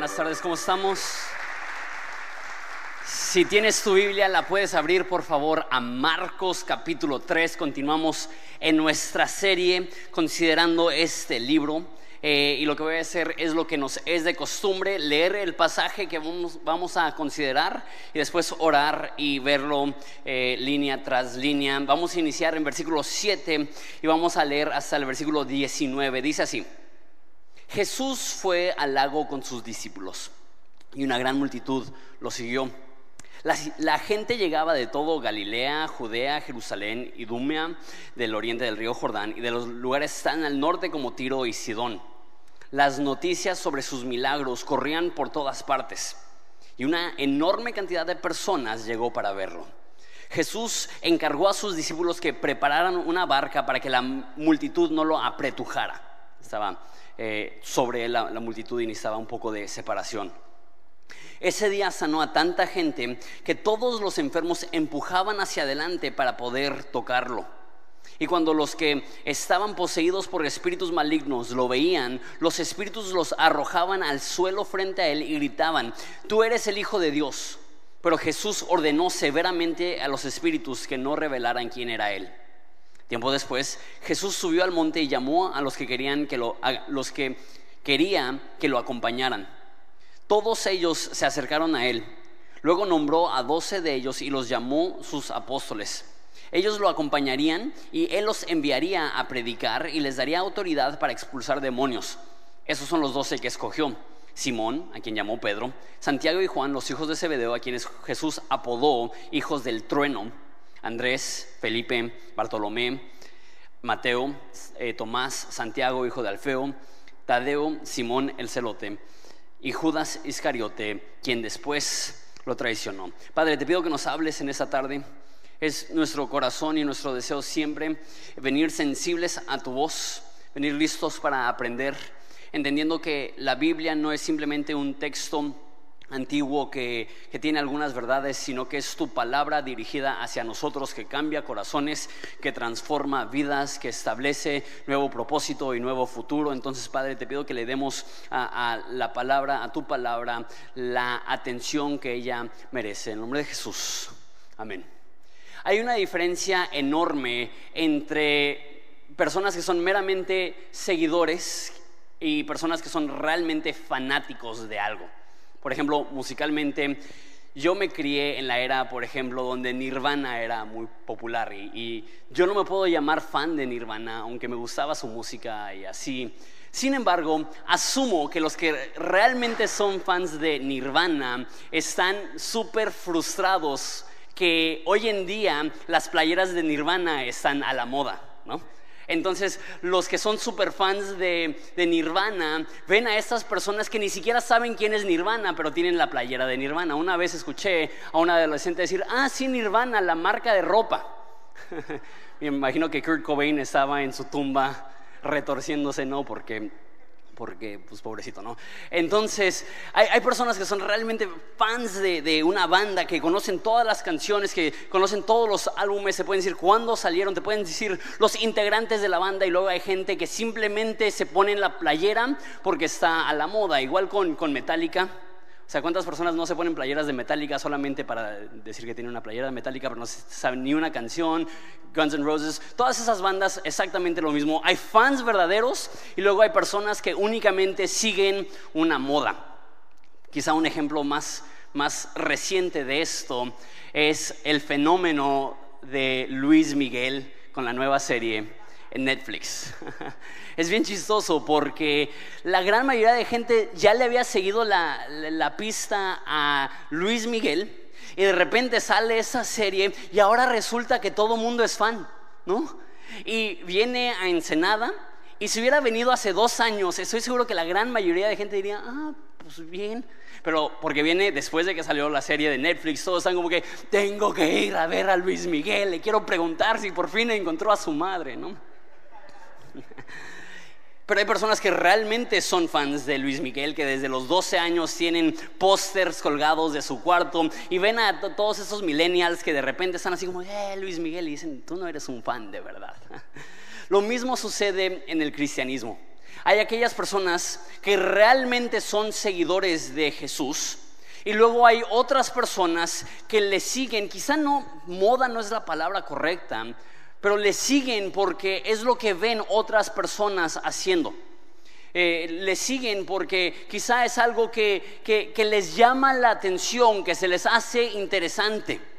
Buenas tardes, ¿cómo estamos? Si tienes tu Biblia, la puedes abrir por favor a Marcos capítulo 3. Continuamos en nuestra serie considerando este libro. Eh, y lo que voy a hacer es lo que nos es de costumbre, leer el pasaje que vamos, a considerar y después orar y verlo eh, línea tras línea. Vamos a iniciar en versículo 7 y vamos a leer hasta el versículo 19. Dice así. Jesús fue al lago con sus discípulos y una gran multitud lo siguió. La, gente llegaba de todo Galilea, Judea, Jerusalén, Idumea, del oriente del río Jordán y de los lugares tan al norte como Tiro y Sidón. Las noticias sobre sus milagros corrían por todas partes y una enorme cantidad de personas llegó para verlo. Jesús encargó a sus discípulos que prepararan una barca para que la multitud no lo apretujara. Estaba eh, sobre la, la multitud y necesitaba un poco de separación. Ese día sanó a tanta gente que todos los enfermos empujaban hacia adelante para poder tocarlo. Y cuando los que estaban poseídos por espíritus malignos lo veían, los espíritus los arrojaban al suelo frente a él y gritaban, tú eres el Hijo de Dios. Pero Jesús ordenó severamente a los espíritus que no revelaran quién era él. Tiempo después, Jesús subió al monte y llamó a los que querían que lo, los que querían que lo acompañaran. Todos ellos se acercaron a él. Luego nombró a doce de ellos y los llamó sus apóstoles. Ellos lo acompañarían y él los enviaría a predicar y les daría autoridad para expulsar demonios. Esos son los doce que escogió. Simón, a quien llamó Pedro, Santiago y Juan, los hijos de Zebedeo, a quienes Jesús apodó hijos del trueno, Andrés, Felipe, Bartolomé, Mateo, eh, Tomás, Santiago, hijo de Alfeo, Tadeo, Simón el celote y Judas Iscariote, quien después lo traicionó. Padre, te pido que nos hables en esta tarde. Es nuestro corazón y nuestro deseo siempre venir sensibles a tu voz, venir listos para aprender, entendiendo que la Biblia no es simplemente un texto antiguo que, tiene algunas verdades, sino que es tu palabra dirigida hacia nosotros, que cambia corazones, que transforma vidas, que establece nuevo propósito y nuevo futuro. Entonces, Padre, te pido que le demos a, la palabra, a tu palabra, la atención que ella merece. En nombre de Jesús. Amén. Hay una diferencia enorme entre personas que son meramente seguidores y personas que son realmente fanáticos de algo. Por ejemplo, musicalmente, yo me crié en la era, por ejemplo, donde Nirvana era muy popular y, yo no me puedo llamar fan de Nirvana, aunque me gustaba su música y así. Sin embargo, asumo que los que realmente son fans de Nirvana están súper frustrados que hoy en día las playeras de Nirvana están a la moda, ¿no? Entonces, los que son super fans de, Nirvana ven a estas personas que ni siquiera saben quién es Nirvana, pero tienen la playera de Nirvana. Una vez escuché a una adolescente decir, ah, sí, Nirvana, la marca de ropa. Me imagino que Kurt Cobain estaba en su tumba retorciéndose, ¿no? Porque porque, pues pobrecito, ¿no? Entonces, hay, personas que son realmente fans de, una banda, que conocen todas las canciones, que conocen todos los álbumes, se pueden decir cuándo salieron, te pueden decir los integrantes de la banda, y luego hay gente que simplemente se pone en la playera porque está a la moda, igual con, con Metallica. O sea, ¿cuántas personas no se ponen playeras de Metallica solamente para decir que tienen una playera de Metallica, pero no saben ni una canción? Guns N' Roses, todas esas bandas exactamente lo mismo. Hay fans verdaderos y luego hay personas que únicamente siguen una moda. Quizá un ejemplo más, más reciente de esto es el fenómeno de Luis Miguel con la nueva serie en Netflix. Es bien chistoso porque la gran mayoría de gente ya le había seguido la, pista a Luis Miguel y de repente sale esa serie y ahora resulta que todo mundo es fan, ¿no? Y viene a Ensenada y si hubiera venido hace dos años, estoy seguro que la gran mayoría de gente diría, ah, pues bien. Pero porque viene después de que salió la serie de Netflix, todos están como que, tengo que ir a ver a Luis Miguel, le quiero preguntar si por fin encontró a su madre, ¿no? Pero hay personas que realmente son fans de Luis Miguel, que desde los 12 años tienen pósters colgados de su cuarto y ven a todos esos millennials que de repente están así como, eh, Luis Miguel, y dicen, tú no eres un fan de verdad. Lo mismo sucede en el cristianismo. Hay aquellas personas que realmente son seguidores de Jesús y luego hay otras personas que le siguen, quizá no, moda no es la palabra correcta, pero le siguen porque es lo que ven otras personas haciendo. Eh, le siguen porque quizá es algo que, que les llama la atención, que se les hace interesante.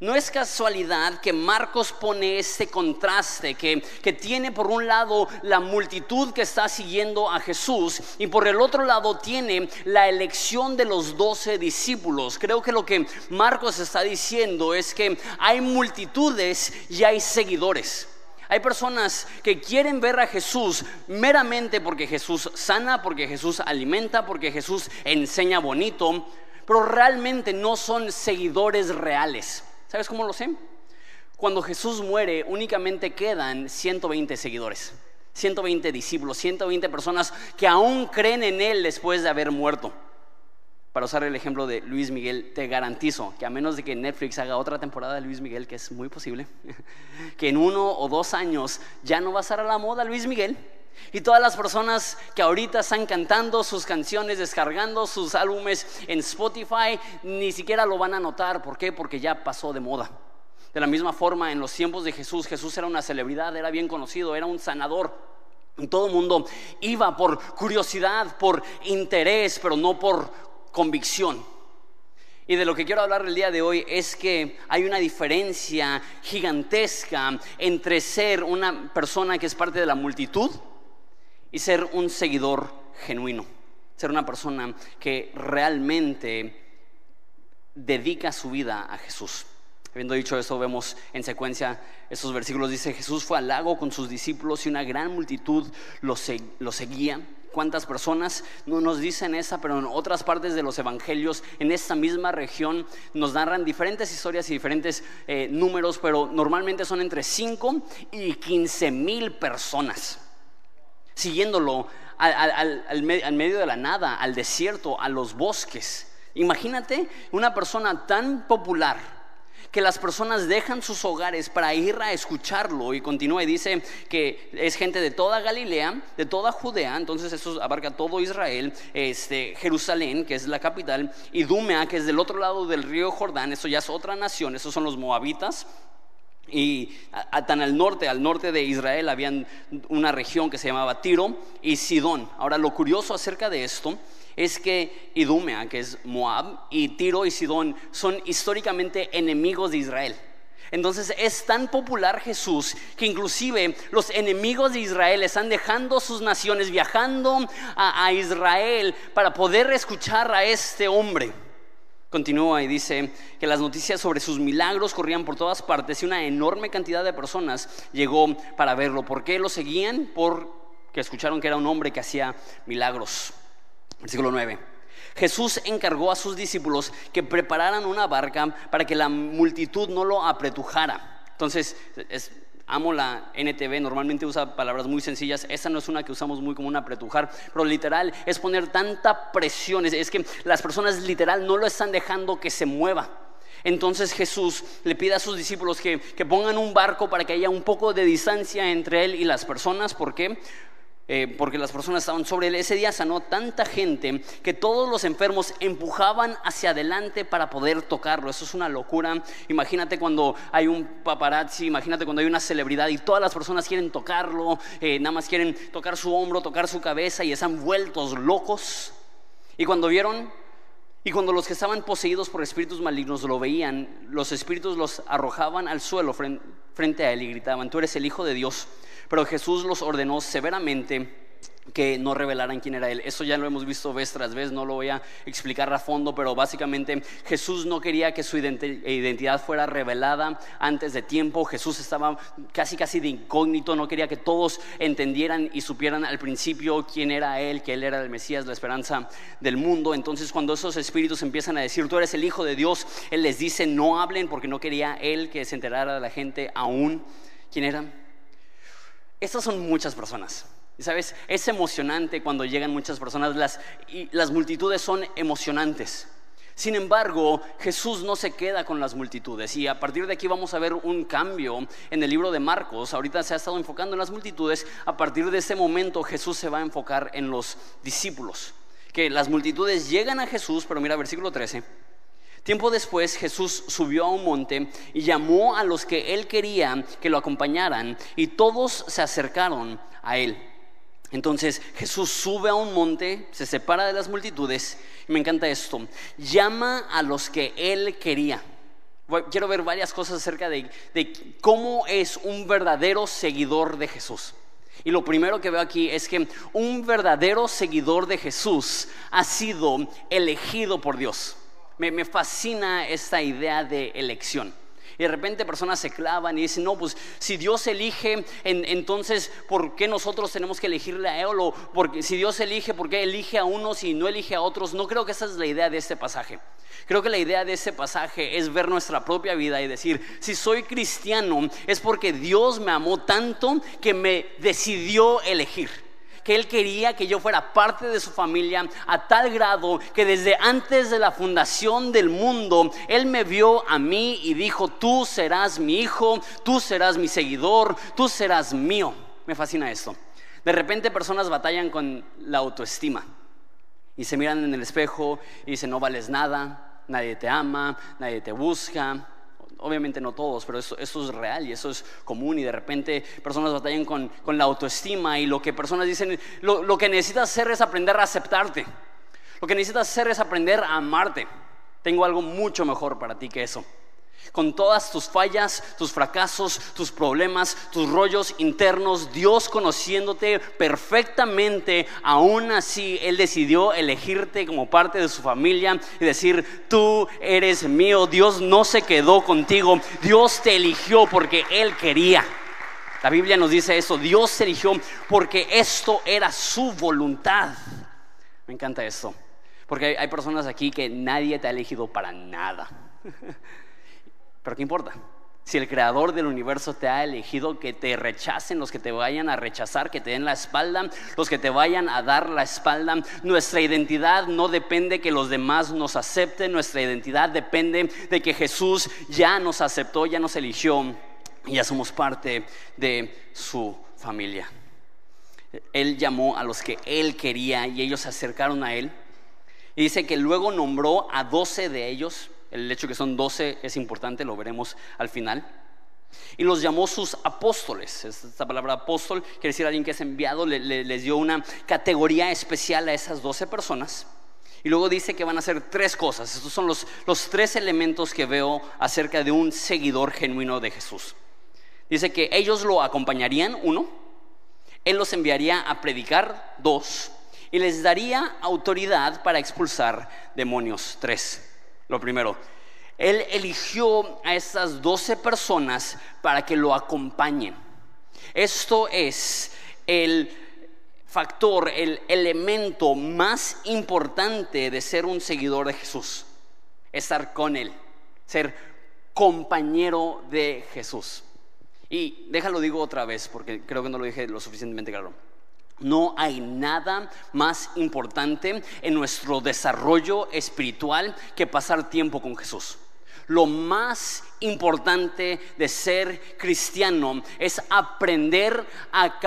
No es casualidad que Marcos pone este contraste, que, tiene por un lado la multitud que está siguiendo a Jesús y por el otro lado tiene la elección de los doce discípulos. Creo que lo que Marcos está diciendo es que hay multitudes y hay seguidores. Hay personas que quieren ver a Jesús meramente porque Jesús sana, porque Jesús alimenta, porque Jesús enseña bonito, pero realmente no son seguidores reales. ¿Sabes cómo lo sé? Cuando Jesús muere, únicamente quedan 120 seguidores, 120 discípulos, 120 personas que aún creen en Él después de haber muerto. Para usar el ejemplo de Luis Miguel, te garantizo que a menos de que Netflix haga otra temporada de Luis Miguel, que es muy posible, que en uno o dos años ya no va a estar a la moda Luis Miguel, y todas las personas que ahorita están cantando sus canciones, descargando sus álbumes en Spotify, ni siquiera lo van a notar. ¿Por qué? Porque ya pasó de moda. De la misma forma, en los tiempos de Jesús, Jesús era una celebridad, era bien conocido, era un sanador. Todo el mundo iba por curiosidad, por interés, pero no por convicción. Y de lo que quiero hablar el día de hoy es que hay una diferencia gigantesca entre ser una persona que es parte de la multitud y ser un seguidor genuino, ser una persona que realmente dedica su vida a Jesús. Habiendo dicho eso, vemos en secuencia estos versículos. Dice, Jesús fue al lago con sus discípulos y una gran multitud lo, seguía. ¿Cuántas personas? No nos dicen esa, pero en otras partes de los evangelios, en esta misma región, nos narran diferentes historias y diferentes eh, números, pero normalmente son entre 5 y 15 mil personas siguiéndolo al, medio de la nada, al desierto, a los bosques. Imagínate una persona tan popular que las personas dejan sus hogares para ir a escucharlo y continúa y dice que es gente de toda Galilea, de toda Judea, entonces eso abarca todo Israel, este, Jerusalén, que es la capital, y Dumea, que es del otro lado del río Jordán, eso ya es otra nación, esos son los moabitas, y tan al norte, al norte de Israel, había una región que se llamaba Tiro y Sidón. Ahora, lo curioso acerca de esto es que Idumea, que es Moab, y Tiro y Sidón son históricamente enemigos de Israel. Entonces es tan popular Jesús que inclusive los enemigos de Israel están dejando sus naciones, viajando a Israel para poder escuchar a este hombre. Continúa y dice que las noticias sobre sus milagros corrían por todas partes y una enorme cantidad de personas llegó para verlo. ¿Por qué lo seguían? Porque escucharon que era un hombre que hacía milagros. Versículo 9. Jesús encargó a sus discípulos que prepararan una barca para que la multitud no lo apretujara. Entonces, es, amo la NTV, normalmente usa palabras muy sencillas, esta no es una que usamos muy como una apretujar, pero literal es poner tanta presión, es, que las personas literal no lo están dejando que se mueva. Entonces Jesús le pide a sus discípulos que, que, pongan un barco para que haya un poco de distancia entre él y las personas. ¿Por qué? Eh, porque las personas estaban sobre él. Ese día sanó tanta gente que todos los enfermos empujaban hacia adelante para poder tocarlo. Eso es una locura. Imagínate cuando hay un paparazzi, imagínate cuando hay una celebridad y todas las personas quieren tocarlo, eh, nada más quieren tocar su hombro, tocar su cabeza y están vueltos locos. Y cuando vieron y cuando los que estaban poseídos por espíritus malignos lo veían, los espíritus los arrojaban al suelo frente a él y gritaban, tú eres el Hijo de Dios. Pero Jesús los ordenó severamente que no revelaran quién era él. Eso ya lo hemos visto vez tras vez, no lo voy a explicar a fondo, pero básicamente Jesús no quería que su identidad fuera revelada antes de tiempo. Jesús estaba casi casi de incógnito, no quería que todos entendieran y supieran al principio quién era él, que él era el Mesías, la esperanza del mundo. Entonces cuando esos espíritus empiezan a decir, tú eres el Hijo de Dios, él les dice, no hablen porque no quería él que se enterara de la gente aún quién era. Estas son muchas personas. Y sabes, es emocionante cuando llegan muchas personas, las, las multitudes son emocionantes. Sin embargo, Jesús no se queda con las multitudes y a partir de aquí vamos a ver un cambio en el libro de Marcos. Ahorita se ha estado enfocando en las multitudes, a partir de ese momento Jesús se va a enfocar en los discípulos. Que las multitudes llegan a Jesús, pero mira versículo 13. Tiempo después Jesús subió a un monte y llamó a los que él quería que lo acompañaran y todos se acercaron a él. Entonces Jesús sube a un monte, se separa de las multitudes y me encanta esto, llama a los que él quería. Quiero ver varias cosas acerca de, cómo es un verdadero seguidor de Jesús. Y lo primero que veo aquí es que un verdadero seguidor de Jesús ha sido elegido por Dios. Me fascina esta idea de elección. Y de repente personas se clavan y dicen, no, pues si Dios elige, entonces, ¿por qué nosotros tenemos que elegirle a Él? O porque, si Dios elige, ¿por qué elige a unos y no elige a otros? No creo que esa es la idea de este pasaje. Creo que la idea de este pasaje es ver nuestra propia vida y decir, si soy cristiano es porque Dios me amó tanto que me decidió elegir que Él quería que yo fuera parte de su familia a tal grado que desde antes de la fundación del mundo, Él me vio a mí y dijo, tú serás mi hijo, tú serás mi seguidor, tú serás mío. Me fascina esto. De repente personas batallan con la autoestima y se miran en el espejo y dicen, no vales nada, nadie te ama, nadie te busca obviamente no todos, pero eso, es real y eso es común y de repente personas batallan con, la autoestima y lo que personas dicen, lo, lo, que necesitas hacer es aprender a aceptarte, lo que necesitas hacer es aprender a amarte. Tengo algo mucho mejor para ti que eso con todas tus fallas, tus fracasos, tus problemas, tus rollos internos, Dios conociéndote perfectamente, aún así Él decidió elegirte como parte de su familia y decir, tú eres mío, Dios no se quedó contigo, Dios te eligió porque Él quería. La Biblia nos dice eso, Dios eligió porque esto era su voluntad. Me encanta esto, porque hay personas aquí que nadie te ha elegido para nada. Pero ¿qué importa? Si el creador del universo te ha elegido, que te rechacen los que te vayan a rechazar, que te den la espalda, los que te vayan a dar la espalda. Nuestra identidad no depende que los demás nos acepten, nuestra identidad depende de que Jesús ya nos aceptó, ya nos eligió y ya somos parte de su familia. Él llamó a los que él quería y ellos se acercaron a él. Y dice que luego nombró a doce de ellos el hecho que son doce es importante, lo veremos al final. Y los llamó sus apóstoles. Esta palabra apóstol quiere decir alguien que es enviado, les dio una categoría especial a esas doce personas. Y luego dice que van a hacer tres cosas. Estos son los, los tres elementos que veo acerca de un seguidor genuino de Jesús. Dice que ellos lo acompañarían, uno. Él los enviaría a predicar, dos. Y les daría autoridad para expulsar demonios, tres. Lo primero, Él eligió a esas doce personas para que lo acompañen. Esto es el factor, el elemento más importante de ser un seguidor de Jesús. Estar con Él, ser compañero de Jesús. Y déjalo digo otra vez, porque creo que no lo dije lo suficientemente claro. No hay nada más importante en nuestro desarrollo espiritual que pasar tiempo con Jesús. Lo más importante de ser cristiano es aprender a,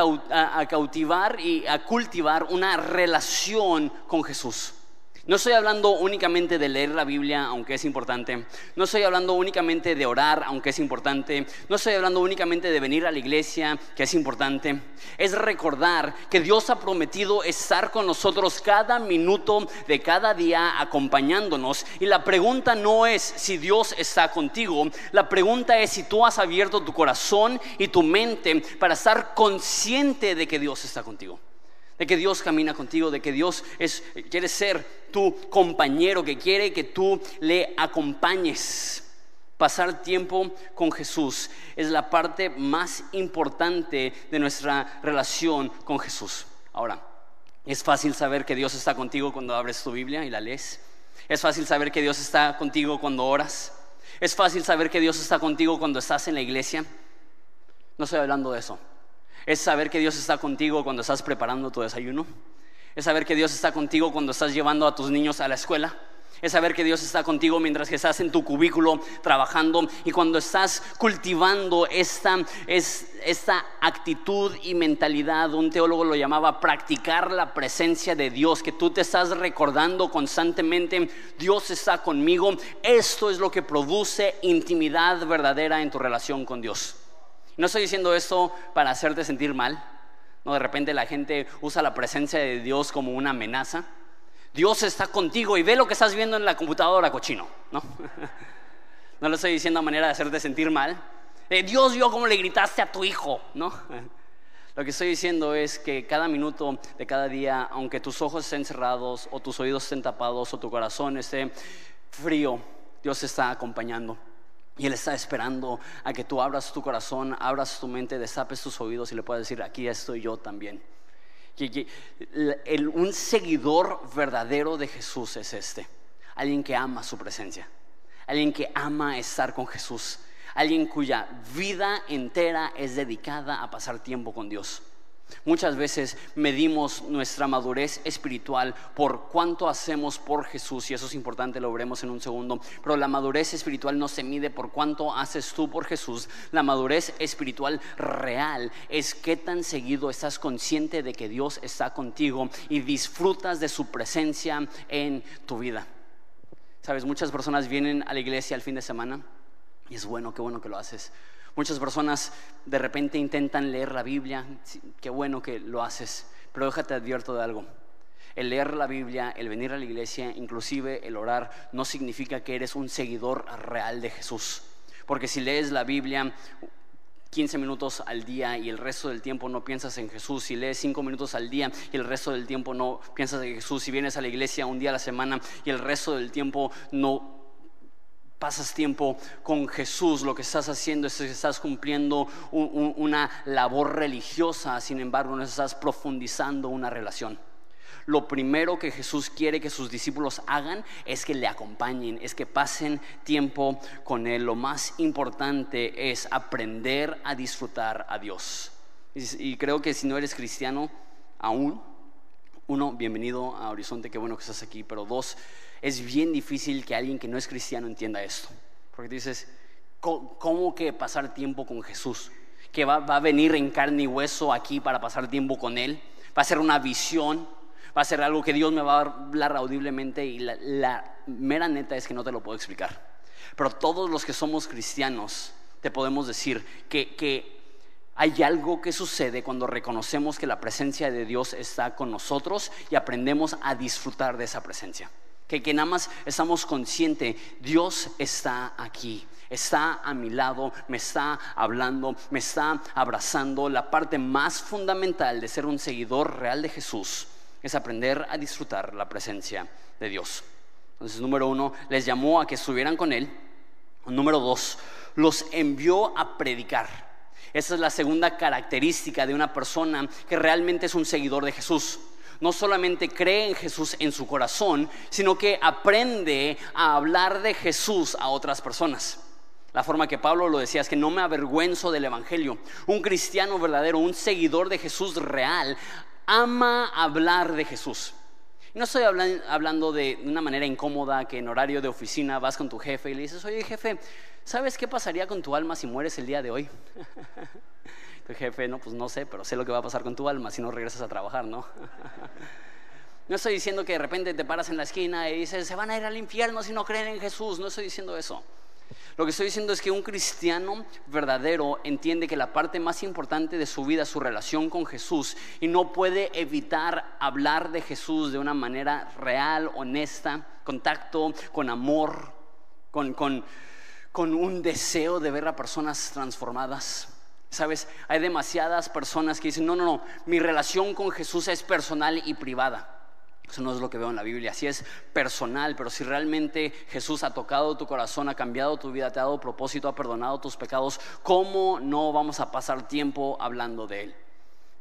cautivar y a cultivar una relación con Jesús. No estoy hablando únicamente de leer la Biblia, aunque es importante. No estoy hablando únicamente de orar, aunque es importante. No estoy hablando únicamente de venir a la iglesia, que es importante. Es recordar que Dios ha prometido estar con nosotros cada minuto de cada día acompañándonos. Y la pregunta no es si Dios está contigo. La pregunta es si tú has abierto tu corazón y tu mente para estar consciente de que Dios está contigo de que Dios camina contigo, de que Dios es, quiere ser tu compañero, que quiere que tú le acompañes. Pasar tiempo con Jesús es la parte más importante de nuestra relación con Jesús. Ahora, es fácil saber que Dios está contigo cuando abres tu Biblia y la lees. Es fácil saber que Dios está contigo cuando oras. Es fácil saber que Dios está contigo cuando estás en la iglesia. No estoy hablando de eso. Es saber que Dios está contigo cuando estás preparando tu desayuno. Es saber que Dios está contigo cuando estás llevando a tus niños a la escuela. Es saber que Dios está contigo mientras que estás en tu cubículo trabajando y cuando estás cultivando esta, es, esta actitud y mentalidad, un teólogo lo llamaba practicar la presencia de Dios, que tú te estás recordando constantemente, Dios está conmigo. Esto es lo que produce intimidad verdadera en tu relación con Dios. No estoy diciendo esto para hacerte sentir mal. No, de repente la gente usa la presencia de Dios como una amenaza. Dios está contigo y ve lo que estás viendo en la computadora, cochino. No, no lo estoy diciendo a manera de hacerte sentir mal. Dios vio cómo le gritaste a tu hijo, ¿no? Lo que estoy diciendo es que cada minuto de cada día, aunque tus ojos estén cerrados o tus oídos estén tapados o tu corazón esté frío, Dios está acompañando. Y Él está esperando a que tú abras tu corazón, abras tu mente, destapes tus oídos y le puedas decir, aquí estoy yo también. un seguidor verdadero de Jesús es este. Alguien que ama su presencia. Alguien que ama estar con Jesús. Alguien cuya vida entera es dedicada a pasar tiempo con Dios. Muchas veces medimos nuestra madurez espiritual por cuánto hacemos por Jesús y eso es importante, lo veremos en un segundo, pero la madurez espiritual no se mide por cuánto haces tú por Jesús, la madurez espiritual real es qué tan seguido estás consciente de que Dios está contigo y disfrutas de su presencia en tu vida. Sabes, muchas personas vienen a la iglesia el fin de semana y es bueno, qué bueno que lo haces Muchas personas de repente intentan leer la Biblia, qué bueno que lo haces, pero déjate advierto de algo. El leer la Biblia, el venir a la iglesia, inclusive el orar, no significa que eres un seguidor real de Jesús. Porque si lees la Biblia 15 minutos al día y el resto del tiempo no piensas en Jesús, si lees 5 minutos al día y el resto del tiempo no piensas en Jesús, si vienes a la iglesia un día a la semana y el resto del tiempo no pasas tiempo con Jesús, lo que estás haciendo es que estás cumpliendo una labor religiosa, sin embargo no estás profundizando una relación. Lo primero que Jesús quiere que sus discípulos hagan es que le acompañen, es que pasen tiempo con Él. Lo más importante es aprender a disfrutar a Dios. Y, y creo que si no eres cristiano aún, uno, bienvenido a Horizonte, qué bueno que estás aquí, pero dos, es bien difícil que alguien que no es cristiano entienda esto. Porque dices, ¿cómo, que pasar tiempo con Jesús? Que va, a venir en carne y hueso aquí para pasar tiempo con Él. Va a ser una visión, va a ser algo que Dios me va a hablar audiblemente y la, mera neta es que no te lo puedo explicar. Pero todos los que somos cristianos te podemos decir que, que hay algo que sucede cuando reconocemos que la presencia de Dios está con nosotros y aprendemos a disfrutar de esa presencia que, nada más estamos conscientes, Dios está aquí, está a mi lado, me está hablando, me está abrazando. La parte más fundamental de ser un seguidor real de Jesús es aprender a disfrutar la presencia de Dios. Entonces, número uno, les llamó a que estuvieran con Él. Número dos, los envió a predicar. Esa es la segunda característica de una persona que realmente es un seguidor de Jesús no solamente cree en Jesús en su corazón, sino que aprende a hablar de Jesús a otras personas. La forma que Pablo lo decía es que no me avergüenzo del Evangelio. Un cristiano verdadero, un seguidor de Jesús real, ama hablar de Jesús. No estoy hablando de una manera incómoda que en horario de oficina vas con tu jefe y le dices, oye jefe, ¿sabes qué pasaría con tu alma si mueres el día de hoy? Tu jefe, no, pues no sé, pero sé lo que va a pasar con tu alma si no regresas a trabajar, ¿no? No estoy diciendo que de repente te paras en la esquina y dices, se van a ir al infierno si no creen en Jesús. No estoy diciendo eso. Lo que estoy diciendo es que un cristiano verdadero entiende que la parte más importante de su vida es su relación con Jesús y no puede evitar hablar de Jesús de una manera real, honesta, contacto, con amor, con, con, con un deseo de ver a personas transformadas. Sabes, hay demasiadas personas que dicen, no, no, no, mi relación con Jesús es personal y privada. Eso no es lo que veo en la Biblia. Sí es personal, pero si realmente Jesús ha tocado tu corazón, ha cambiado tu vida, te ha dado propósito, ha perdonado tus pecados, ¿cómo no vamos a pasar tiempo hablando de Él?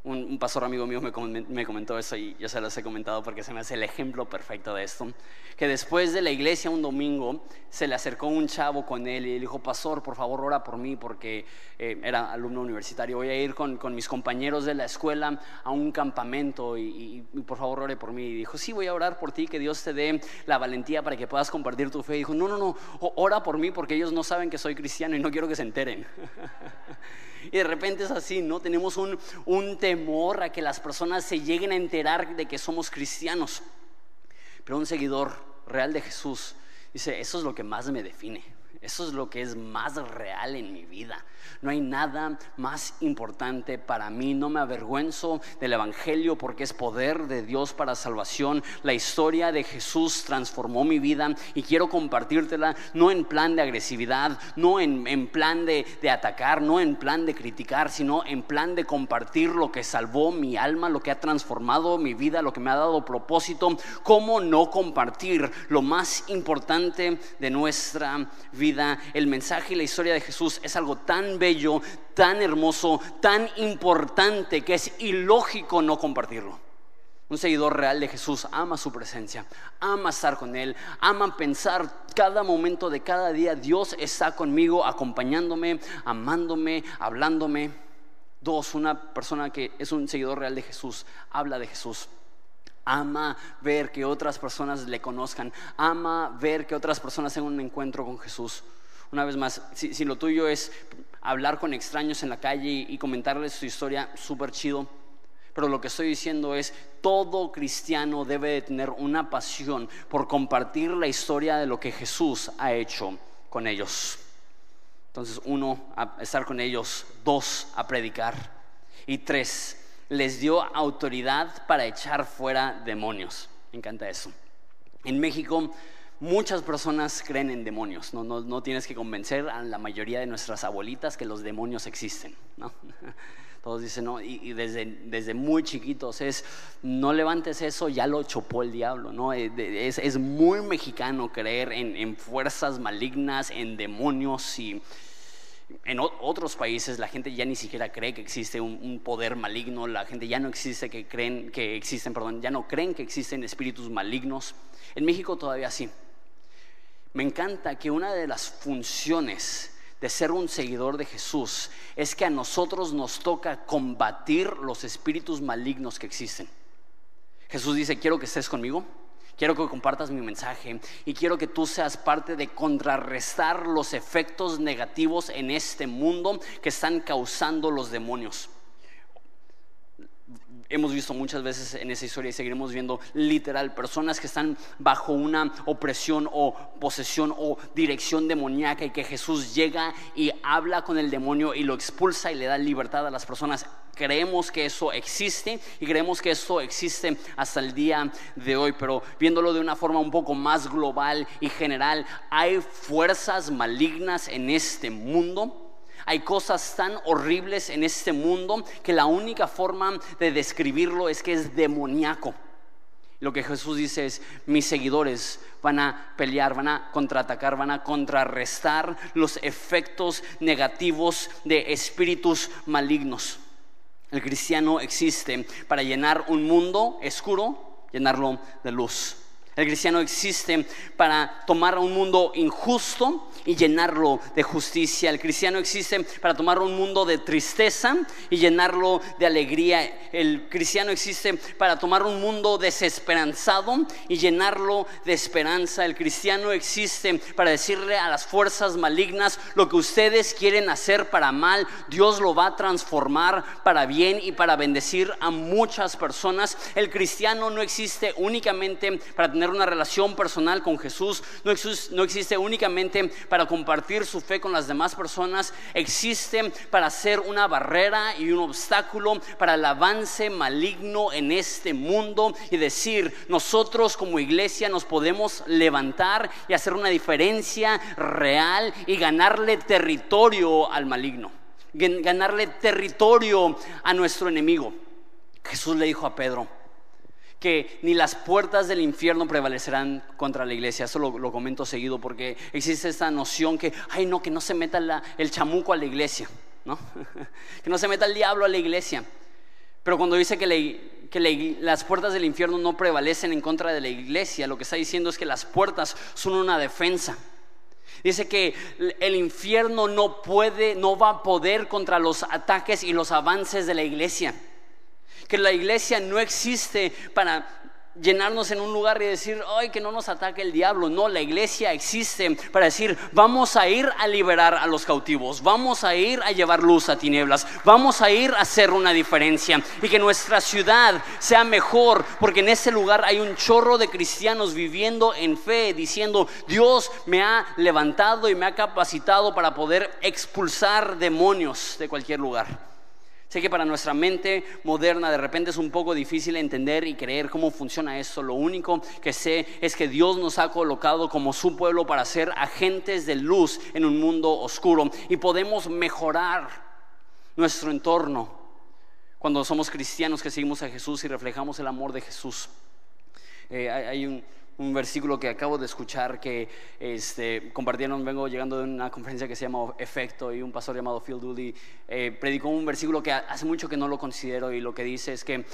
Un, pastor amigo mío me, comentó eso y yo se los he comentado porque se me hace el ejemplo perfecto de esto. Que después de la iglesia un domingo se le acercó un chavo con él y le dijo, pastor, por favor ora por mí porque eh, era alumno universitario. Voy a ir con, mis compañeros de la escuela a un campamento y, por favor ore por mí. Y dijo, sí, voy a orar por ti, que Dios te dé la valentía para que puedas compartir tu fe. Y dijo, no, no, no, ora por mí porque ellos no saben que soy cristiano y no quiero que se enteren. Y de repente es así, ¿no? Tenemos un, un temor a que las personas se lleguen a enterar de que somos cristianos. Pero un seguidor real de Jesús dice, eso es lo que más me define. Eso es lo que es más real en mi vida. No hay nada más importante para mí. No me avergüenzo del Evangelio porque es poder de Dios para salvación. La historia de Jesús transformó mi vida y quiero compartírtela no en plan de agresividad, no en, plan de, de atacar, no en plan de criticar, sino en plan de compartir lo que salvó mi alma, lo que ha transformado mi vida, lo que me ha dado propósito. ¿Cómo no compartir lo más importante de nuestra el mensaje y la historia de Jesús es algo tan bello, tan hermoso, tan importante que es ilógico no compartirlo. Un seguidor real de Jesús ama su presencia, ama estar con Él, ama pensar cada momento de cada día, Dios está conmigo, acompañándome, amándome, hablándome. Dos, una persona que es un seguidor real de Jesús, habla de Jesús ama ver que otras personas le conozcan, ama ver que otras personas tengan un encuentro con Jesús. Una vez más, si, lo tuyo es hablar con extraños en la calle y, comentarles su historia, súper chido. Pero lo que estoy diciendo es, todo cristiano debe de tener una pasión por compartir la historia de lo que Jesús ha hecho con ellos. Entonces, uno, a estar con ellos. Dos, a predicar. Y tres, les dio autoridad para echar fuera demonios. Me encanta eso. En México muchas personas creen en demonios. No, no, tienes que convencer a la mayoría de nuestras abuelitas que los demonios existen. ¿no? Todos dicen, no, y, desde, desde, muy chiquitos es, no levantes eso, ya lo chopó el diablo, ¿no? Eh, es, es muy mexicano creer en, en, fuerzas malignas, en demonios y en otros países la gente ya ni siquiera cree que existe un, poder maligno, la gente ya no existe que creen que existen, perdón, ya no creen que existen espíritus malignos. En México todavía sí. Me encanta que una de las funciones de ser un seguidor de Jesús es que a nosotros nos toca combatir los espíritus malignos que existen. Jesús dice, quiero que estés conmigo, Quiero que compartas mi mensaje y quiero que tú seas parte de contrarrestar los efectos negativos en este mundo que están causando los demonios. Hemos visto muchas veces en esa historia y seguiremos viendo literal personas que están bajo una opresión o posesión o dirección demoníaca y que Jesús llega y habla con el demonio y lo expulsa y le da libertad a las personas creemos que eso existe y creemos que eso existe hasta el día de hoy, pero viéndolo de una forma un poco más global y general, hay fuerzas malignas en este mundo. Hay cosas tan horribles en este mundo que la única forma de describirlo es que es demoníaco. Lo que Jesús dice es, mis seguidores van a pelear, van a contraatacar, van a contrarrestar los efectos negativos de espíritus malignos. El cristiano existe para llenar un mundo oscuro, llenarlo de luz. El cristiano existe para tomar un mundo injusto y llenarlo de justicia. El cristiano existe para tomar un mundo de tristeza y llenarlo de alegría. El cristiano existe para tomar un mundo desesperanzado y llenarlo de esperanza. El cristiano existe para decirle a las fuerzas malignas lo que ustedes quieren hacer para mal, Dios lo va a transformar para bien y para bendecir a muchas personas. El cristiano no existe únicamente para tener una relación personal con Jesús, no existe, no existe únicamente para compartir su fe con las demás personas, existe para ser una barrera y un obstáculo para el avance maligno en este mundo y decir, nosotros como iglesia nos podemos levantar y hacer una diferencia real y ganarle territorio al maligno, ganarle territorio a nuestro enemigo. Jesús le dijo a Pedro, que ni las puertas del infierno prevalecerán contra la iglesia. Eso lo, comento seguido porque existe esta noción que, ay no, que no se meta el chamuco a la iglesia, ¿no? que no se meta el diablo a la iglesia. Pero cuando dice que, que las puertas del infierno no prevalecen en contra de la iglesia, lo que está diciendo es que las puertas son una defensa. Dice que el infierno no puede, no va a poder contra los ataques y los avances de la iglesia. Que la iglesia no existe para llenarnos en un lugar y decir, ay, que no nos ataque el diablo. No, la iglesia existe para decir, vamos a ir a liberar a los cautivos, vamos a ir a llevar luz a tinieblas, vamos a ir a hacer una diferencia y que nuestra ciudad sea mejor, porque en ese lugar hay un chorro de cristianos viviendo en fe, diciendo, Dios me ha levantado y me ha capacitado para poder expulsar demonios de cualquier lugar. Sé que para nuestra mente moderna de repente es un poco difícil entender y creer cómo funciona esto. Lo único que sé es que Dios nos ha colocado como su pueblo para ser agentes de luz en un mundo oscuro y podemos mejorar nuestro entorno cuando somos cristianos que seguimos a Jesús y reflejamos el amor de Jesús. Eh, hay un, un versículo que acabo de escuchar que este, compartieron, vengo llegando de una conferencia que se llama Efecto y un pastor llamado Phil Dooley eh, predicó un versículo que hace mucho que no lo considero y lo que dice es que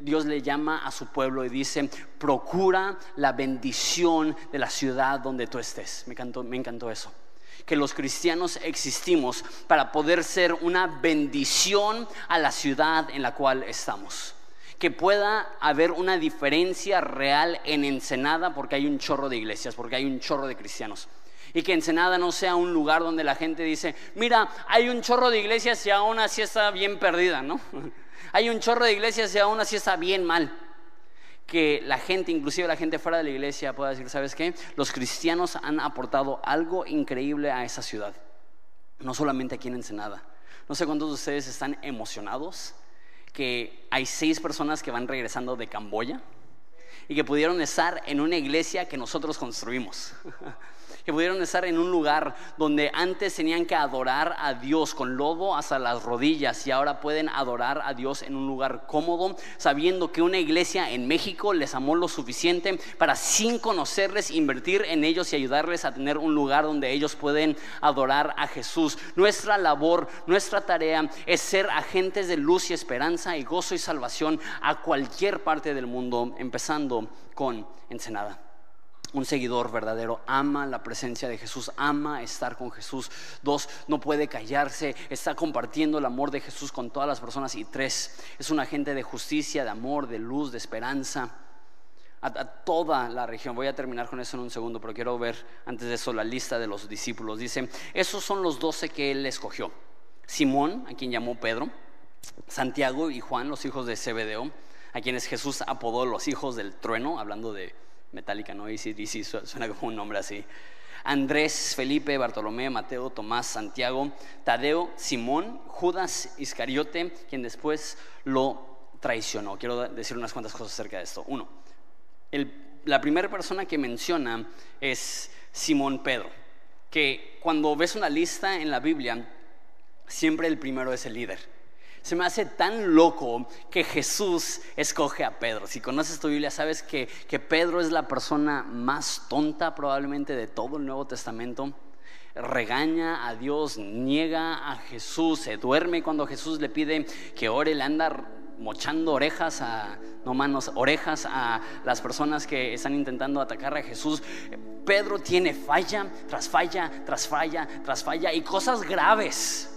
Dios le llama a su pueblo y dice, procura la bendición de la ciudad donde tú estés. Me encantó, me encantó eso que los cristianos existimos para poder ser una bendición a la ciudad en la cual estamos que pueda haber una diferencia real en Ensenada porque hay un chorro de iglesias, porque hay un chorro de cristianos. Y que Ensenada no sea un lugar donde la gente dice, mira, hay un chorro de iglesias y aún así está bien perdida, ¿no? hay un chorro de iglesias y aún así está bien mal. Que la gente, inclusive la gente fuera de la iglesia, pueda decir, ¿sabes qué? Los cristianos han aportado algo increíble a esa ciudad. No solamente aquí en Ensenada. No sé cuántos de ustedes están emocionados que hay seis personas que van regresando de Camboya y que pudieron estar en una iglesia que nosotros construimos. Que pudieron estar en un lugar donde antes tenían que adorar a Dios con lodo hasta las rodillas y ahora pueden adorar a Dios en un lugar cómodo, sabiendo que una iglesia en México les amó lo suficiente para sin conocerles invertir en ellos y ayudarles a tener un lugar donde ellos pueden adorar a Jesús. Nuestra labor, nuestra tarea es ser agentes de luz y esperanza y gozo y salvación a cualquier parte del mundo, empezando con Ensenada un seguidor verdadero ama la presencia de Jesús, ama estar con Jesús. Dos, no puede callarse, está compartiendo el amor de Jesús con todas las personas. Y tres, es un agente de justicia, de amor, de luz, de esperanza a, toda la región. Voy a terminar con eso en un segundo, pero quiero ver antes de eso la lista de los discípulos. Dice, esos son los doce que él escogió. Simón, a quien llamó Pedro, Santiago y Juan, los hijos de Zebedeo, a quienes Jesús apodó los hijos del trueno, hablando de Metallica, ¿no? sí suena como un nombre así. Andrés, Felipe, Bartolomé, Mateo, Tomás, Santiago, Tadeo, Simón, Judas Iscariote, quien después lo traicionó. Quiero decir unas cuantas cosas acerca de esto. Uno, la primera persona que menciona es Simón Pedro, que cuando ves una lista en la Biblia, siempre el primero es el líder se me hace tan loco que Jesús escoge a Pedro. Si conoces tu Biblia, sabes que, que Pedro es la persona más tonta probablemente de todo el Nuevo Testamento regaña a Dios, niega a Jesús, se duerme cuando Jesús le pide que ore, le anda mochando orejas a, no manos, orejas a las personas que están intentando atacar a Jesús. Pedro tiene falla tras falla, tras falla, tras falla y cosas graves.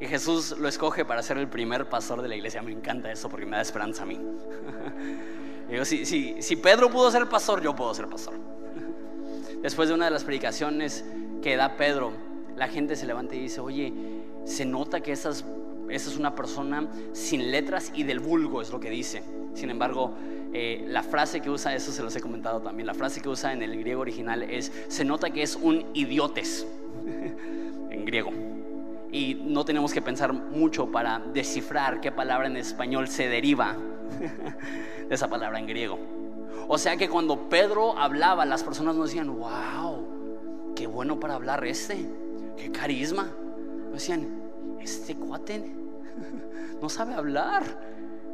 Y Jesús lo escoge para ser el primer pastor de la iglesia. Me encanta eso porque me da esperanza a mí. Digo, si, si Pedro pudo ser pastor, yo puedo ser pastor. Después de una de las predicaciones que da Pedro, la gente se levanta y dice, oye, se nota que esa es una persona sin letras y del vulgo, es lo que dice. Sin embargo, eh, la frase que usa, eso se los he comentado también, la frase que usa en el griego original es, se nota que es un idiotes, en griego y no tenemos que pensar mucho para descifrar qué palabra en español se deriva de esa palabra en griego. O sea que cuando Pedro hablaba, las personas no decían, wow, qué bueno para hablar este, qué carisma. decían, este cuate no sabe hablar.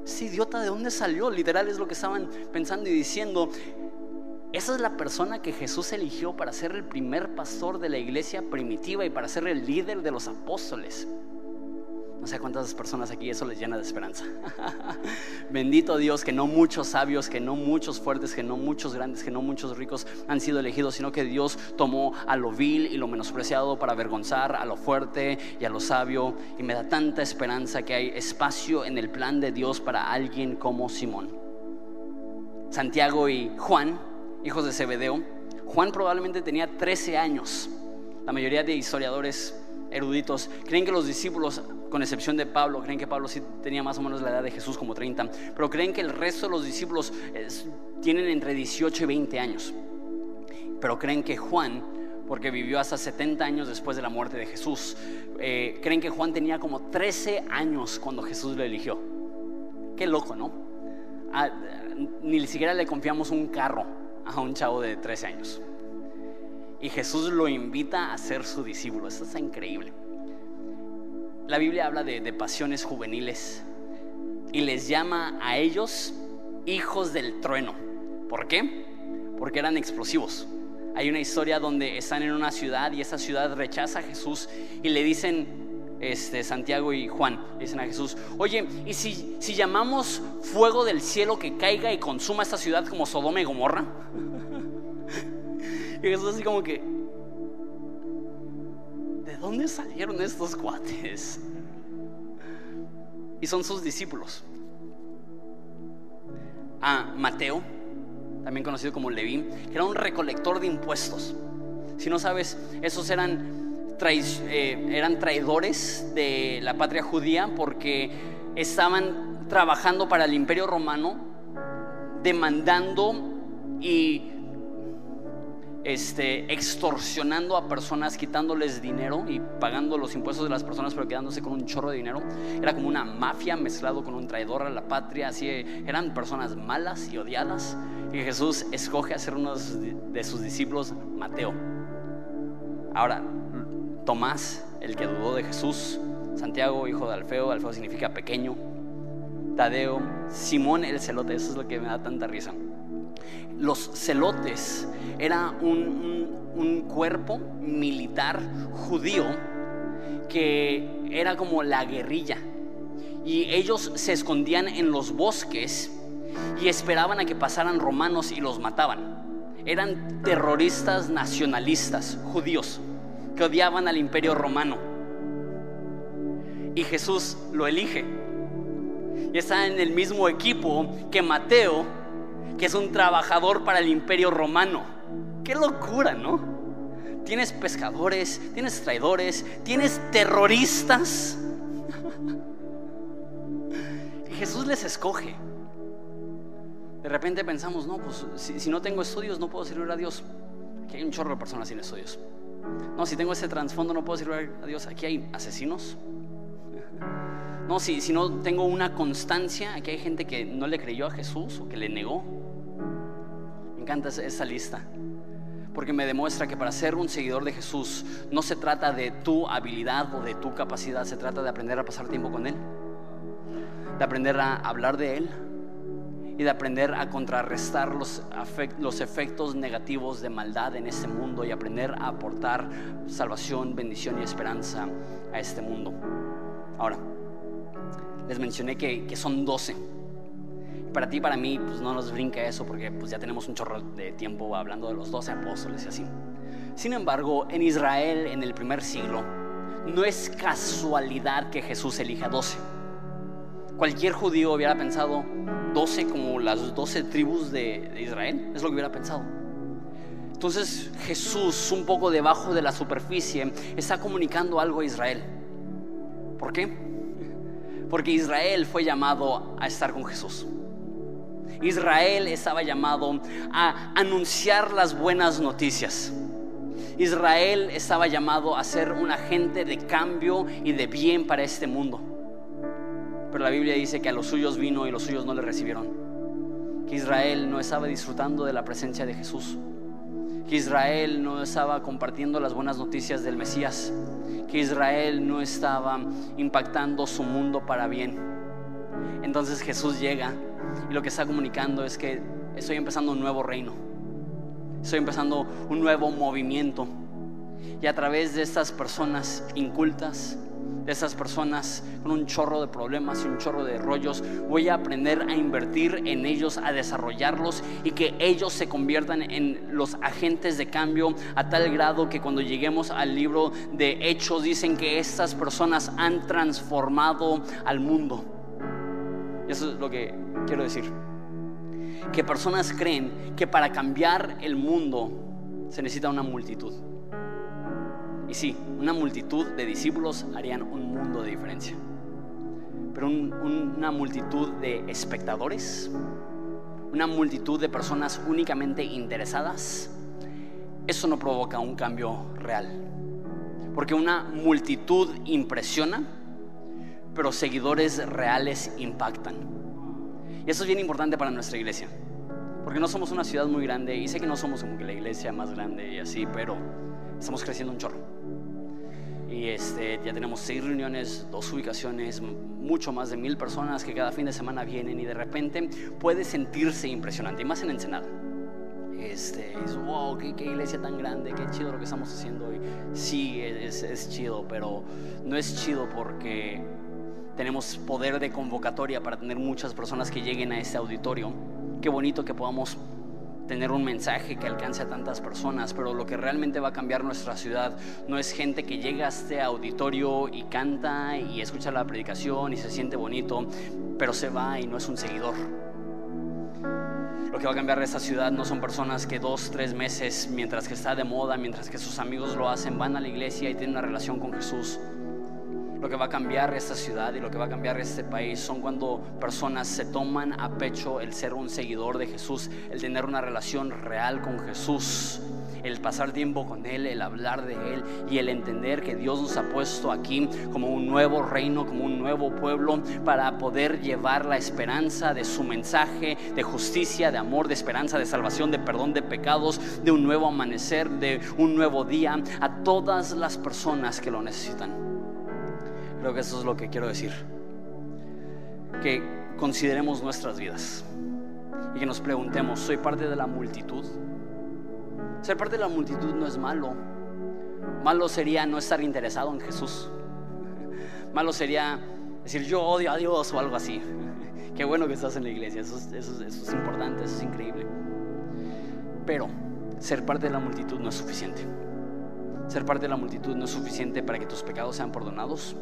Ese idiota de dónde salió, literal es lo que estaban pensando y diciendo. Esa es la persona que Jesús eligió para ser el primer pastor de la iglesia primitiva y para ser el líder de los apóstoles. No sé cuántas personas aquí eso les llena de esperanza. Bendito Dios que no muchos sabios, que no muchos fuertes, que no muchos grandes, que no muchos ricos han sido elegidos, sino que Dios tomó a lo vil y lo menospreciado para avergonzar a lo fuerte y a lo sabio. Y me da tanta esperanza que hay espacio en el plan de Dios para alguien como Simón. Santiago y Juan, hijos de Zebedeo. Juan probablemente tenía 13 años. La mayoría de historiadores eruditos creen que los discípulos, con excepción de Pablo, creen que Pablo sí tenía más o menos la edad de Jesús como 30, pero creen que el resto de los discípulos tienen entre 18 y 20 años. Pero creen que Juan, porque vivió hasta 70 años después de la muerte de Jesús, eh, creen que Juan tenía como 13 años cuando Jesús lo eligió. Qué loco, ¿no? Ah, ni siquiera le confiamos un carro a un chavo de 13 años. Y Jesús lo invita a ser su discípulo. Eso está increíble. La Biblia habla de, de pasiones juveniles y les llama a ellos hijos del trueno. ¿Por qué? Porque eran explosivos. Hay una historia donde están en una ciudad y esa ciudad rechaza a Jesús y le dicen, este, Santiago y Juan, dicen a Jesús, oye, ¿y si, si llamamos fuego del cielo que caiga y consuma esta ciudad como Sodoma y Gomorra? y Jesús así como que, ¿de dónde salieron estos cuates? Y son sus discípulos. A Mateo, también conocido como Leví, que era un recolector de impuestos. Si no sabes, esos eran eh, eran traidores de la patria judía porque estaban trabajando para el imperio romano, demandando y este, extorsionando a personas, quitándoles dinero y pagando los impuestos de las personas, pero quedándose con un chorro de dinero. Era como una mafia mezclado con un traidor a la patria. Así eran personas malas y odiadas. Y Jesús escoge a ser uno de sus discípulos, Mateo. Ahora, Tomás, el que dudó de Jesús, Santiago, hijo de Alfeo, Alfeo significa pequeño, Tadeo, Simón el celote, eso es lo que me da tanta risa. Los celotes era un, un cuerpo militar judío que era como la guerrilla y ellos se escondían en los bosques y esperaban a que pasaran romanos y los mataban. Eran terroristas nacionalistas judíos que odiaban al imperio romano. Y Jesús lo elige. Y está en el mismo equipo que Mateo, que es un trabajador para el imperio romano. Qué locura, ¿no? Tienes pescadores, tienes traidores, tienes terroristas. Y Jesús les escoge. De repente pensamos, no, pues si, si no tengo estudios no puedo servir a Dios. Aquí hay un chorro de personas sin estudios. No, si tengo ese trasfondo no puedo servir a Dios. Aquí hay asesinos. No, si, si no tengo una constancia, aquí hay gente que no le creyó a Jesús o que le negó. Me encanta esa lista. Porque me demuestra que para ser un seguidor de Jesús no se trata de tu habilidad o de tu capacidad, se trata de aprender a pasar tiempo con Él, de aprender a hablar de Él, y de aprender a contrarrestar los, los efectos negativos de maldad en este mundo y aprender a aportar salvación, bendición y esperanza a este mundo. Ahora, les mencioné que, que son 12. Para ti, para mí, pues no nos brinca eso porque pues ya tenemos un chorro de tiempo hablando de los 12 apóstoles y así. Sin embargo, en Israel, en el primer siglo, no es casualidad que Jesús elija 12. Cualquier judío hubiera pensado, 12 como las 12 tribus de, Israel, es lo que hubiera pensado. Entonces Jesús, un poco debajo de la superficie, está comunicando algo a Israel. ¿Por qué? Porque Israel fue llamado a estar con Jesús. Israel estaba llamado a anunciar las buenas noticias. Israel estaba llamado a ser un agente de cambio y de bien para este mundo. Pero la Biblia dice que a los suyos vino y los suyos no le recibieron. Que Israel no estaba disfrutando de la presencia de Jesús. Que Israel no estaba compartiendo las buenas noticias del Mesías. Que Israel no estaba impactando su mundo para bien. Entonces Jesús llega y lo que está comunicando es que estoy empezando un nuevo reino. Estoy empezando un nuevo movimiento. Y a través de estas personas incultas, de esas personas con un chorro de problemas y un chorro de rollos. Voy a aprender a invertir en ellos, a desarrollarlos y que ellos se conviertan en los agentes de cambio a tal grado que cuando lleguemos al libro de Hechos dicen que estas personas han transformado al mundo. Y eso es lo que quiero decir. Que personas creen que para cambiar el mundo se necesita una multitud. Y sí, una multitud de discípulos harían un mundo de diferencia. Pero una multitud de espectadores, una multitud de personas únicamente interesadas, eso no provoca un cambio real. Porque una multitud impresiona, pero seguidores reales impactan. Y eso es bien importante para nuestra iglesia. Porque no somos una ciudad muy grande y sé que no somos como que la iglesia más grande y así, pero estamos creciendo un chorro. Y este, ya tenemos seis reuniones, dos ubicaciones, mucho más de mil personas que cada fin de semana vienen y de repente puede sentirse impresionante, y más en Ensenada. Este, es, wow, qué, iglesia tan grande, qué chido lo que estamos haciendo hoy. Sí, es, es chido, pero no es chido porque tenemos poder de convocatoria para tener muchas personas que lleguen a este auditorio. Qué bonito que podamos tener un mensaje que alcance a tantas personas, pero lo que realmente va a cambiar nuestra ciudad no es gente que llega a este auditorio y canta y escucha la predicación y se siente bonito, pero se va y no es un seguidor. Lo que va a cambiar esta ciudad no son personas que dos, tres meses, mientras que está de moda, mientras que sus amigos lo hacen, van a la iglesia y tienen una relación con Jesús lo que va a cambiar esta ciudad y lo que va a cambiar este país son cuando personas se toman a pecho el ser un seguidor de Jesús, el tener una relación real con Jesús el pasar tiempo con Él, el hablar de Él y el entender que Dios nos ha puesto aquí como un nuevo reino, como un nuevo pueblo, para poder llevar la esperanza de su mensaje de justicia, de amor, de esperanza, de salvación, de perdón de pecados, de un nuevo amanecer, de un nuevo día a todas las personas que lo necesitan. Creo que eso es lo que quiero decir. Que consideremos nuestras vidas y que nos preguntemos, ¿soy parte de la multitud? Ser parte de la multitud no es malo. Malo sería no estar interesado en Jesús. Malo sería decir yo odio a Dios o algo así. Qué bueno que estás en la iglesia, eso, eso es importante, eso es increíble. Pero ser parte de la multitud no es suficiente. Ser parte de la multitud no es suficiente para que tus pecados sean perdonados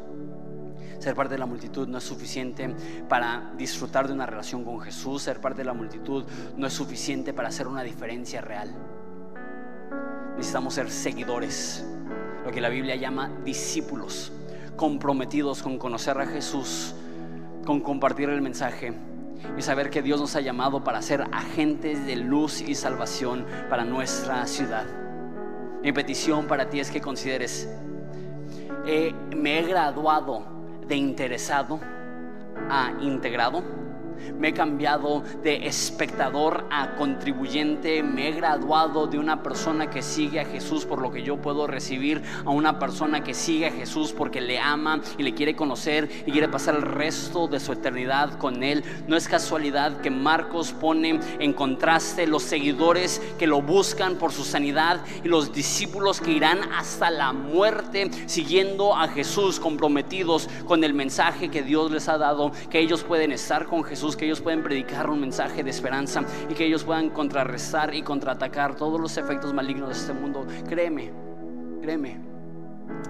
ser parte de la multitud no es suficiente para disfrutar de una relación con Jesús. Ser parte de la multitud no es suficiente para hacer una diferencia real. Necesitamos ser seguidores, lo que la Biblia llama discípulos, comprometidos con conocer a Jesús, con compartir el mensaje y saber que Dios nos ha llamado para ser agentes de luz y salvación para nuestra ciudad. Mi petición para ti es que consideres, eh, me he graduado de interesado a integrado me he cambiado de espectador a contribuyente, me he graduado de una persona que sigue a Jesús por lo que yo puedo recibir a una persona que sigue a Jesús porque le ama y le quiere conocer y quiere pasar el resto de su eternidad con él. No es casualidad que Marcos pone en contraste los seguidores que lo buscan por su sanidad y los discípulos que irán hasta la muerte siguiendo a Jesús comprometidos con el mensaje que Dios les ha dado, que ellos pueden estar con Jesús que ellos pueden predicar un mensaje de esperanza y que ellos puedan contrarrestar y contraatacar todos los efectos malignos de este mundo. Créeme, créeme,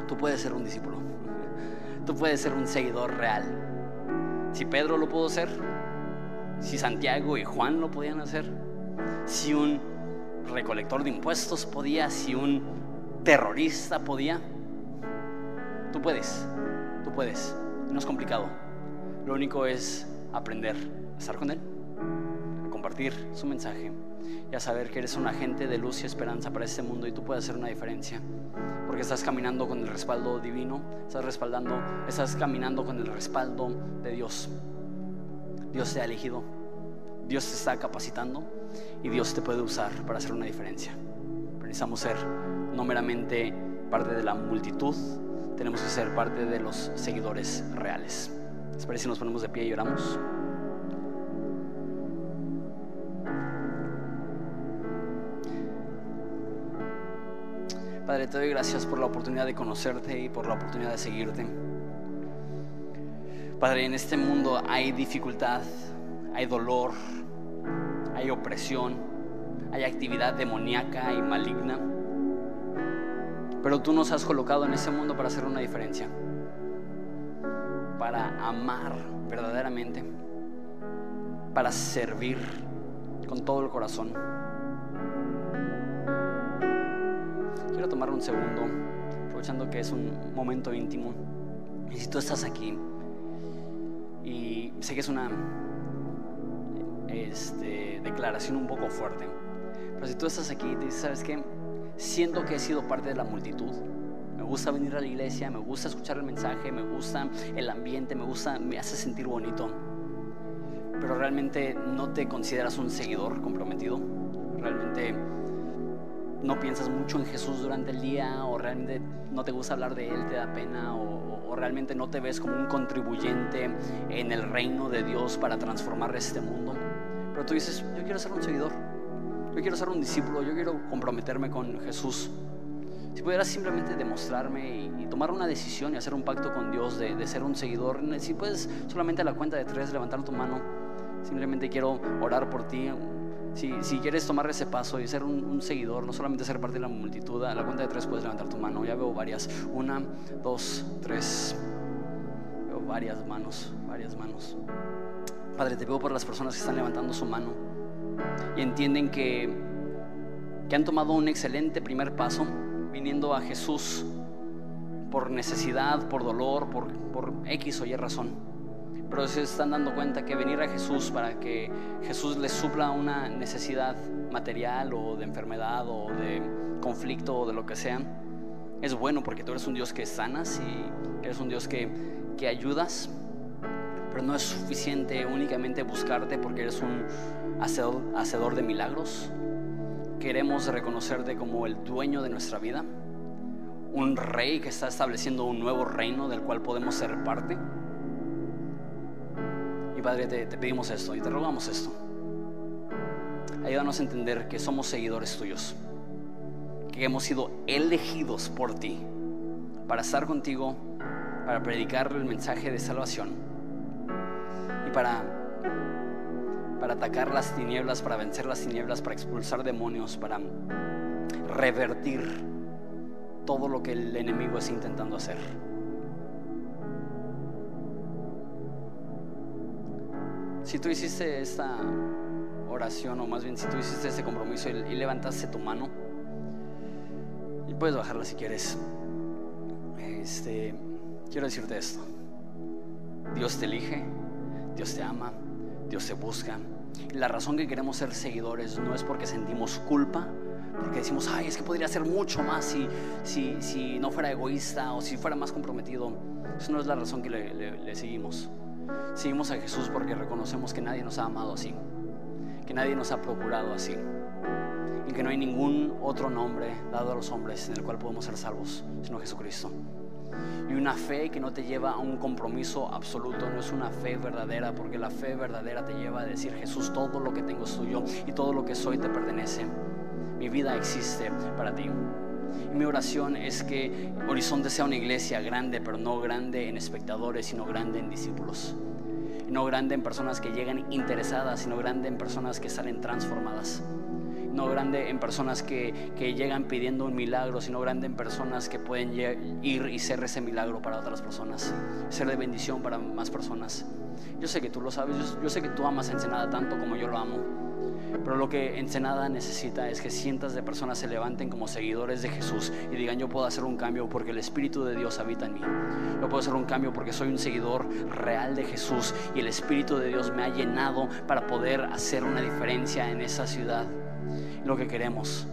tú puedes ser un discípulo, tú puedes ser un seguidor real. Si Pedro lo pudo ser, si Santiago y Juan lo podían hacer, si un recolector de impuestos podía, si un terrorista podía, tú puedes, tú puedes, no es complicado. Lo único es aprender a estar con Él, a compartir su mensaje y a saber que eres un agente de luz y esperanza para este mundo y tú puedes hacer una diferencia. Porque estás caminando con el respaldo divino, estás respaldando, estás caminando con el respaldo de Dios. Dios te ha elegido, Dios te está capacitando y Dios te puede usar para hacer una diferencia. Pero necesitamos ser no meramente parte de la multitud, tenemos que ser parte de los seguidores reales. ¿Les si nos ponemos de pie y oramos? Padre, te doy gracias por la oportunidad de conocerte y por la oportunidad de seguirte. Padre, en este mundo hay dificultad, hay dolor, hay opresión, hay actividad demoníaca y maligna. Pero tú nos has colocado en este mundo para hacer una diferencia, para amar verdaderamente, para servir con todo el corazón. Quiero tomar un segundo, aprovechando que es un momento íntimo. Y si tú estás aquí y sé que es una este, declaración un poco fuerte, pero si tú estás aquí y te dices, ¿sabes qué? Siento que he sido parte de la multitud. Me gusta venir a la iglesia, me gusta escuchar el mensaje, me gusta el ambiente, me gusta, me hace sentir bonito. Pero realmente no te consideras un seguidor comprometido. Realmente no piensas mucho en Jesús durante el día o realmente no te gusta hablar de Él, te da pena o, o, realmente no te ves como un contribuyente en el reino de Dios para transformar este mundo. Pero tú dices, yo quiero ser un seguidor, yo quiero ser un discípulo, yo quiero comprometerme con Jesús. Si pudieras simplemente demostrarme y, y tomar una decisión y hacer un pacto con Dios de, de ser un seguidor, si puedes solamente a la cuenta de tres levantar tu mano, simplemente quiero orar por ti, si, si, quieres tomar ese paso y ser un, un, seguidor, no solamente ser parte de la multitud, a la cuenta de tres puedes levantar tu mano. Ya veo varias. Una, dos, tres. Veo varias manos, varias manos. Padre, te veo por las personas que están levantando su mano y entienden que, que han tomado un excelente primer paso viniendo a Jesús por necesidad, por dolor, por, por X o Y razón pero se están dando cuenta que venir a Jesús para que Jesús les supla una necesidad material o de enfermedad o de conflicto o de lo que sea, es bueno porque tú eres un Dios que sanas y eres un Dios que, que ayudas, pero no es suficiente únicamente buscarte porque eres un hacedor, hacedor de milagros. Queremos reconocerte como el dueño de nuestra vida, un rey que está estableciendo un nuevo reino del cual podemos ser parte. Padre, te, te, pedimos esto y te rogamos esto. Ayúdanos a entender que somos seguidores tuyos, que hemos sido elegidos por ti para estar contigo, para predicar el mensaje de salvación y para, para atacar las tinieblas, para vencer las tinieblas, para expulsar demonios, para revertir todo lo que el enemigo está intentando hacer. Si tú hiciste esta oración, o más bien si tú hiciste este compromiso y, y levantaste tu mano, y puedes bajarla si quieres. Este, quiero decirte esto. Dios te elige, Dios te ama, Dios te busca. La razón que queremos ser seguidores no es porque sentimos culpa, porque decimos, ay, es que podría hacer mucho más si, si, si no fuera egoísta o si fuera más comprometido. Eso no es la razón que le, le seguimos. Seguimos a Jesús porque reconocemos que nadie nos ha amado así, que nadie nos ha procurado así y que no hay ningún otro nombre dado a los hombres en el cual podemos ser salvos, sino Jesucristo. Y una fe que no te lleva a un compromiso absoluto, no es una fe verdadera, porque la fe verdadera te lleva a decir, Jesús, todo lo que tengo es tuyo y todo lo que soy te pertenece. Mi vida existe para ti. Y mi oración es que Horizonte sea una iglesia grande, pero no grande en espectadores, sino grande en discípulos. No grande en personas que llegan interesadas, sino grande en personas que salen transformadas. No grande en personas que, que llegan pidiendo un milagro, sino grande en personas que pueden ir y ser ese milagro para otras personas, ser de bendición para más personas. Yo sé que tú lo sabes, yo, yo sé que tú amas a Ensenada tanto como yo lo amo. Pero lo que Ensenada necesita es que cientos de personas se levanten como seguidores de Jesús y digan yo puedo hacer un cambio porque el Espíritu de Dios habita en mí. Yo puedo hacer un cambio porque soy un seguidor real de Jesús y el Espíritu de Dios me ha llenado para poder hacer una diferencia en esa ciudad. Lo que queremos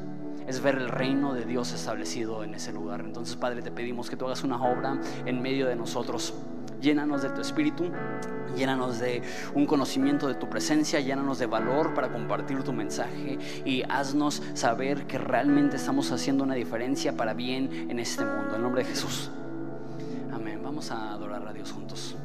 es ver el reino de Dios establecido en ese lugar. Entonces, Padre, te pedimos que tú hagas una obra en medio de nosotros. Llénanos de tu espíritu, llénanos de un conocimiento de tu presencia, llénanos de valor para compartir tu mensaje y haznos saber que realmente estamos haciendo una diferencia para bien en este mundo. En nombre de Jesús. Amén. Vamos a adorar a Dios juntos.